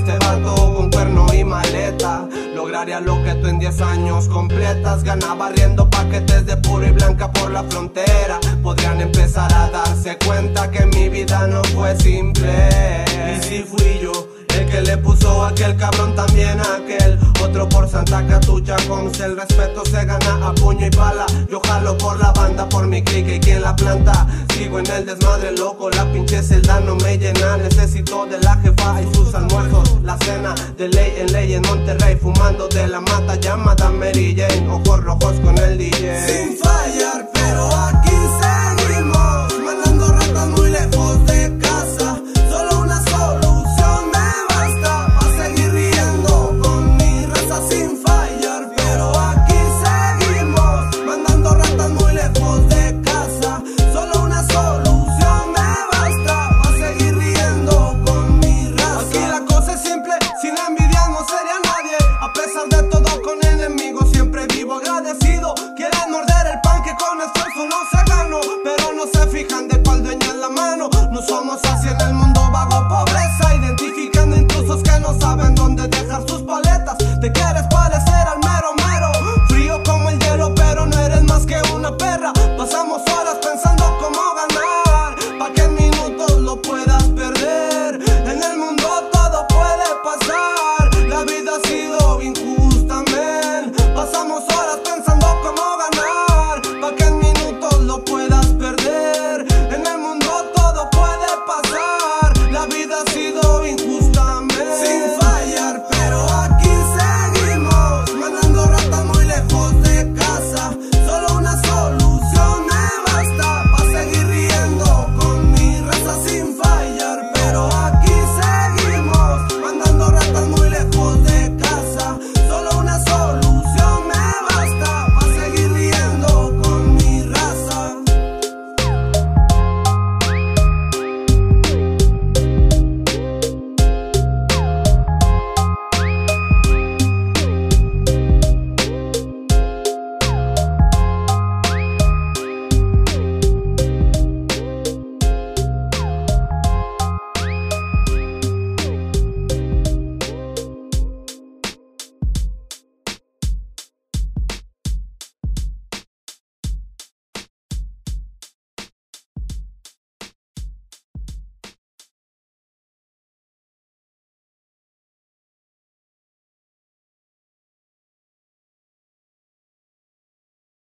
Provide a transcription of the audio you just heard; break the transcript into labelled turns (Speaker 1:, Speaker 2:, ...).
Speaker 1: este vato con cuerno y maleta. Lograría lo que tú en 10 años completas. Ganaba riendo paquetes de puro y blanca por la frontera. Podrían empezar a darse cuenta que mi vida no fue simple. Y si fui yo. El que le puso aquel cabrón también aquel Otro por Santa Catucha con El respeto se gana a puño y bala Yo jalo por la banda, por mi clique y. Sigo en el desmadre loco, la pinche celda no me llena. Necesito de la jefa y sus almuerzos. La cena de ley en ley en Monterrey, fumando de la mata llamada Mary Jane. Ojos rojos con el DJ. Sin fallar, somos así en el